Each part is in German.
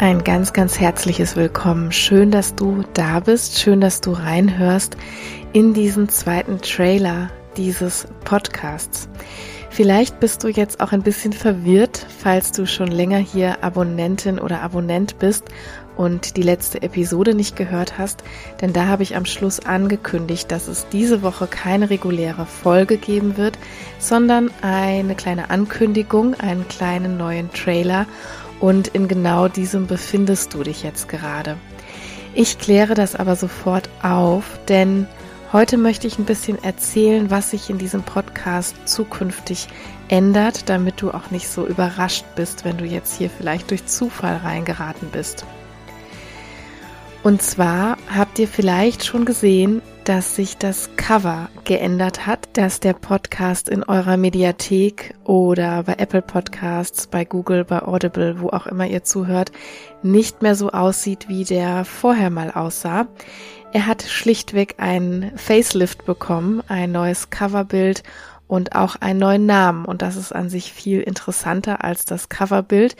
Ein ganz, ganz herzliches Willkommen. Schön, dass du da bist. Schön, dass du reinhörst in diesen zweiten Trailer dieses Podcasts. Vielleicht bist du jetzt auch ein bisschen verwirrt, falls du schon länger hier Abonnentin oder Abonnent bist und die letzte Episode nicht gehört hast, denn da habe ich am Schluss angekündigt, dass es diese Woche keine reguläre Folge geben wird, sondern eine kleine Ankündigung, einen kleinen neuen Trailer und in genau diesem befindest du dich jetzt gerade. Ich kläre das aber sofort auf, denn heute möchte ich ein bisschen erzählen, was sich in diesem Podcast zukünftig ändert, damit du auch nicht so überrascht bist, wenn du jetzt hier vielleicht durch Zufall reingeraten bist. Und zwar habt ihr vielleicht schon gesehen, dass sich das Cover geändert hat, dass der Podcast in eurer Mediathek oder bei Apple Podcasts, bei Google, bei Audible, wo auch immer ihr zuhört, nicht mehr so aussieht, wie der vorher mal aussah. Er hat schlichtweg ein Facelift bekommen, ein neues Coverbild und auch einen neuen Namen. Und das ist an sich viel interessanter als das Coverbild,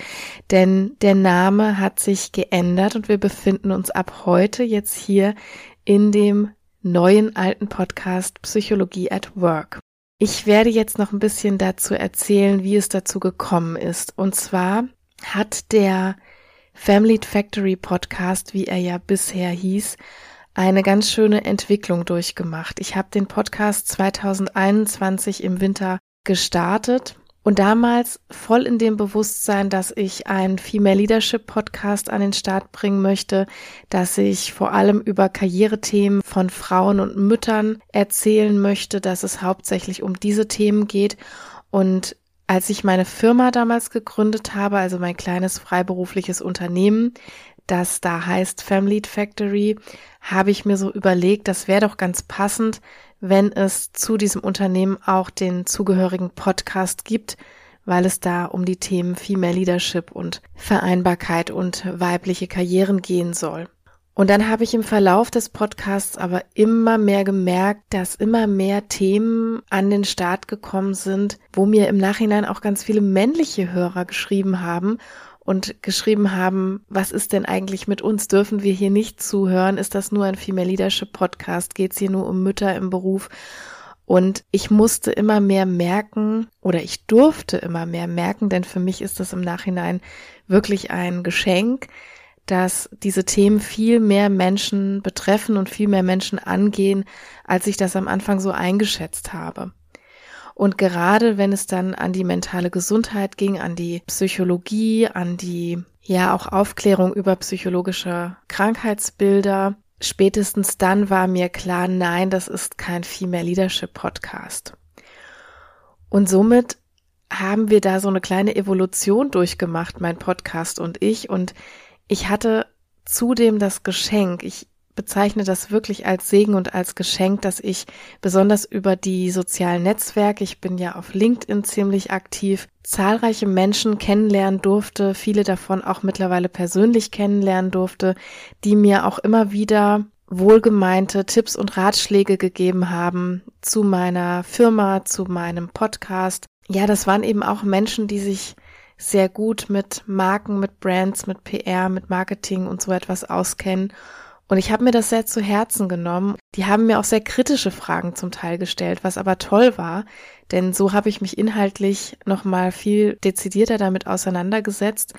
denn der Name hat sich geändert und wir befinden uns ab heute jetzt hier in dem neuen alten Podcast Psychologie at Work. Ich werde jetzt noch ein bisschen dazu erzählen, wie es dazu gekommen ist. Und zwar hat der Family Factory Podcast, wie er ja bisher hieß, eine ganz schöne Entwicklung durchgemacht. Ich habe den Podcast 2021 im Winter gestartet und damals voll in dem Bewusstsein, dass ich einen Female Leadership Podcast an den Start bringen möchte, dass ich vor allem über Karrierethemen von Frauen und Müttern erzählen möchte, dass es hauptsächlich um diese Themen geht. Und als ich meine Firma damals gegründet habe, also mein kleines freiberufliches Unternehmen, das da heißt Family Factory, habe ich mir so überlegt, das wäre doch ganz passend, wenn es zu diesem Unternehmen auch den zugehörigen Podcast gibt, weil es da um die Themen Female Leadership und Vereinbarkeit und weibliche Karrieren gehen soll. Und dann habe ich im Verlauf des Podcasts aber immer mehr gemerkt, dass immer mehr Themen an den Start gekommen sind, wo mir im Nachhinein auch ganz viele männliche Hörer geschrieben haben und geschrieben haben, was ist denn eigentlich mit uns? Dürfen wir hier nicht zuhören? Ist das nur ein Female Leadership Podcast? Geht es hier nur um Mütter im Beruf? Und ich musste immer mehr merken oder ich durfte immer mehr merken, denn für mich ist das im Nachhinein wirklich ein Geschenk, dass diese Themen viel mehr Menschen betreffen und viel mehr Menschen angehen, als ich das am Anfang so eingeschätzt habe. Und gerade wenn es dann an die mentale Gesundheit ging, an die Psychologie, an die ja auch Aufklärung über psychologische Krankheitsbilder, spätestens dann war mir klar, nein, das ist kein Female Leadership Podcast. Und somit haben wir da so eine kleine Evolution durchgemacht, mein Podcast und ich. Und ich hatte zudem das Geschenk, ich bezeichne das wirklich als Segen und als Geschenk, dass ich besonders über die sozialen Netzwerke, ich bin ja auf LinkedIn ziemlich aktiv, zahlreiche Menschen kennenlernen durfte, viele davon auch mittlerweile persönlich kennenlernen durfte, die mir auch immer wieder wohlgemeinte Tipps und Ratschläge gegeben haben zu meiner Firma, zu meinem Podcast. Ja, das waren eben auch Menschen, die sich sehr gut mit Marken, mit Brands, mit PR, mit Marketing und so etwas auskennen und ich habe mir das sehr zu Herzen genommen. Die haben mir auch sehr kritische Fragen zum Teil gestellt, was aber toll war, denn so habe ich mich inhaltlich nochmal viel dezidierter damit auseinandergesetzt.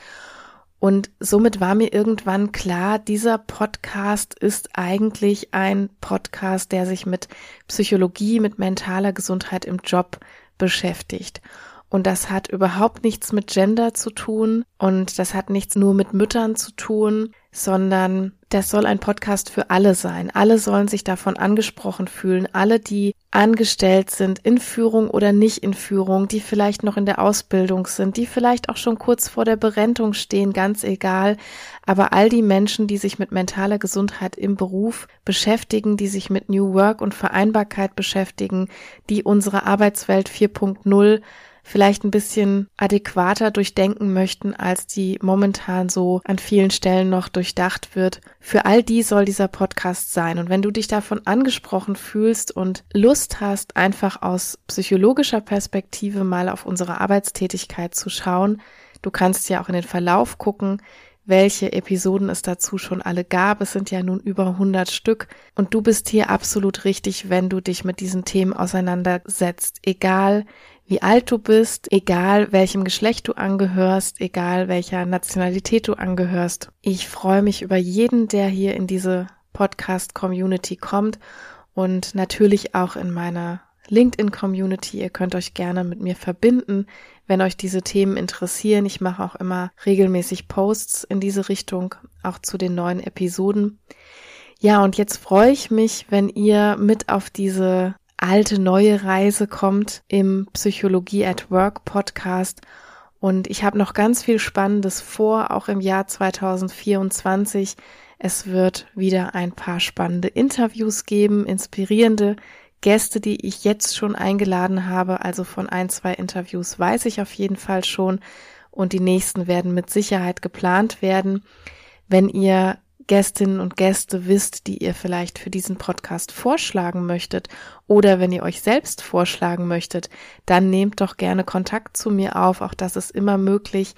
Und somit war mir irgendwann klar, dieser Podcast ist eigentlich ein Podcast, der sich mit Psychologie, mit mentaler Gesundheit im Job beschäftigt. Und das hat überhaupt nichts mit Gender zu tun und das hat nichts nur mit Müttern zu tun, sondern das soll ein Podcast für alle sein. Alle sollen sich davon angesprochen fühlen. Alle, die angestellt sind, in Führung oder nicht in Führung, die vielleicht noch in der Ausbildung sind, die vielleicht auch schon kurz vor der Berentung stehen, ganz egal. Aber all die Menschen, die sich mit mentaler Gesundheit im Beruf beschäftigen, die sich mit New Work und Vereinbarkeit beschäftigen, die unsere Arbeitswelt 4.0 vielleicht ein bisschen adäquater durchdenken möchten, als die momentan so an vielen Stellen noch durchdacht wird. Für all die soll dieser Podcast sein. Und wenn du dich davon angesprochen fühlst und Lust hast, einfach aus psychologischer Perspektive mal auf unsere Arbeitstätigkeit zu schauen, du kannst ja auch in den Verlauf gucken, welche Episoden es dazu schon alle gab. Es sind ja nun über 100 Stück und du bist hier absolut richtig, wenn du dich mit diesen Themen auseinandersetzt, egal wie alt du bist, egal welchem Geschlecht du angehörst, egal welcher Nationalität du angehörst. Ich freue mich über jeden, der hier in diese Podcast-Community kommt und natürlich auch in meiner LinkedIn-Community. Ihr könnt euch gerne mit mir verbinden, wenn euch diese Themen interessieren. Ich mache auch immer regelmäßig Posts in diese Richtung, auch zu den neuen Episoden. Ja, und jetzt freue ich mich, wenn ihr mit auf diese alte neue Reise kommt im Psychologie at Work Podcast. Und ich habe noch ganz viel Spannendes vor, auch im Jahr 2024. Es wird wieder ein paar spannende Interviews geben, inspirierende Gäste, die ich jetzt schon eingeladen habe. Also von ein, zwei Interviews weiß ich auf jeden Fall schon. Und die nächsten werden mit Sicherheit geplant werden. Wenn ihr Gästinnen und Gäste wisst, die ihr vielleicht für diesen Podcast vorschlagen möchtet oder wenn ihr euch selbst vorschlagen möchtet, dann nehmt doch gerne Kontakt zu mir auf. Auch das ist immer möglich.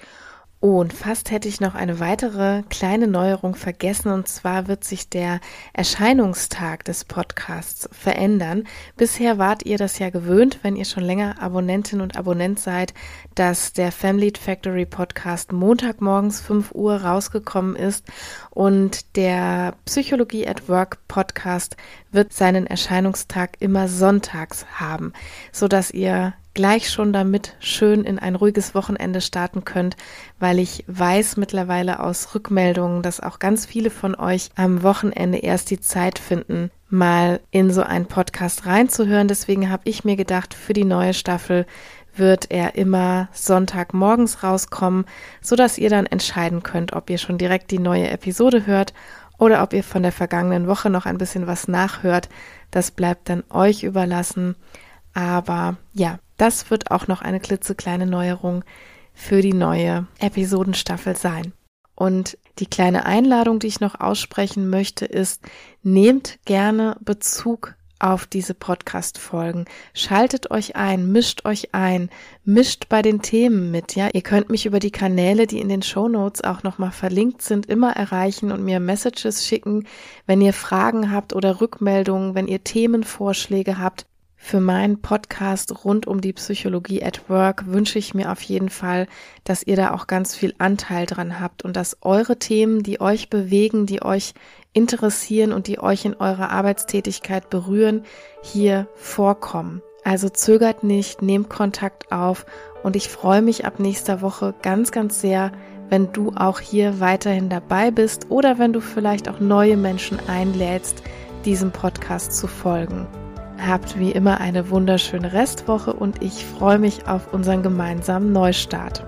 Oh, und fast hätte ich noch eine weitere kleine Neuerung vergessen, und zwar wird sich der Erscheinungstag des Podcasts verändern. Bisher wart ihr das ja gewöhnt, wenn ihr schon länger Abonnentin und Abonnent seid, dass der Family Factory Podcast Montagmorgens 5 Uhr rausgekommen ist und der Psychologie at Work Podcast wird seinen Erscheinungstag immer sonntags haben, so dass ihr gleich schon damit schön in ein ruhiges Wochenende starten könnt, weil ich weiß mittlerweile aus Rückmeldungen, dass auch ganz viele von euch am Wochenende erst die Zeit finden, mal in so einen Podcast reinzuhören. Deswegen habe ich mir gedacht, für die neue Staffel wird er immer Sonntagmorgens rauskommen, so dass ihr dann entscheiden könnt, ob ihr schon direkt die neue Episode hört oder ob ihr von der vergangenen Woche noch ein bisschen was nachhört. Das bleibt dann euch überlassen. Aber ja, das wird auch noch eine klitzekleine Neuerung für die neue Episodenstaffel sein. Und die kleine Einladung, die ich noch aussprechen möchte, ist, nehmt gerne Bezug auf diese Podcast-Folgen. Schaltet euch ein, mischt euch ein, mischt bei den Themen mit, ja. Ihr könnt mich über die Kanäle, die in den Show Notes auch nochmal verlinkt sind, immer erreichen und mir Messages schicken, wenn ihr Fragen habt oder Rückmeldungen, wenn ihr Themenvorschläge habt. Für meinen Podcast rund um die Psychologie at Work wünsche ich mir auf jeden Fall, dass ihr da auch ganz viel Anteil dran habt und dass eure Themen, die euch bewegen, die euch interessieren und die euch in eurer Arbeitstätigkeit berühren, hier vorkommen. Also zögert nicht, nehmt Kontakt auf und ich freue mich ab nächster Woche ganz, ganz sehr, wenn du auch hier weiterhin dabei bist oder wenn du vielleicht auch neue Menschen einlädst, diesem Podcast zu folgen. Habt wie immer eine wunderschöne Restwoche und ich freue mich auf unseren gemeinsamen Neustart.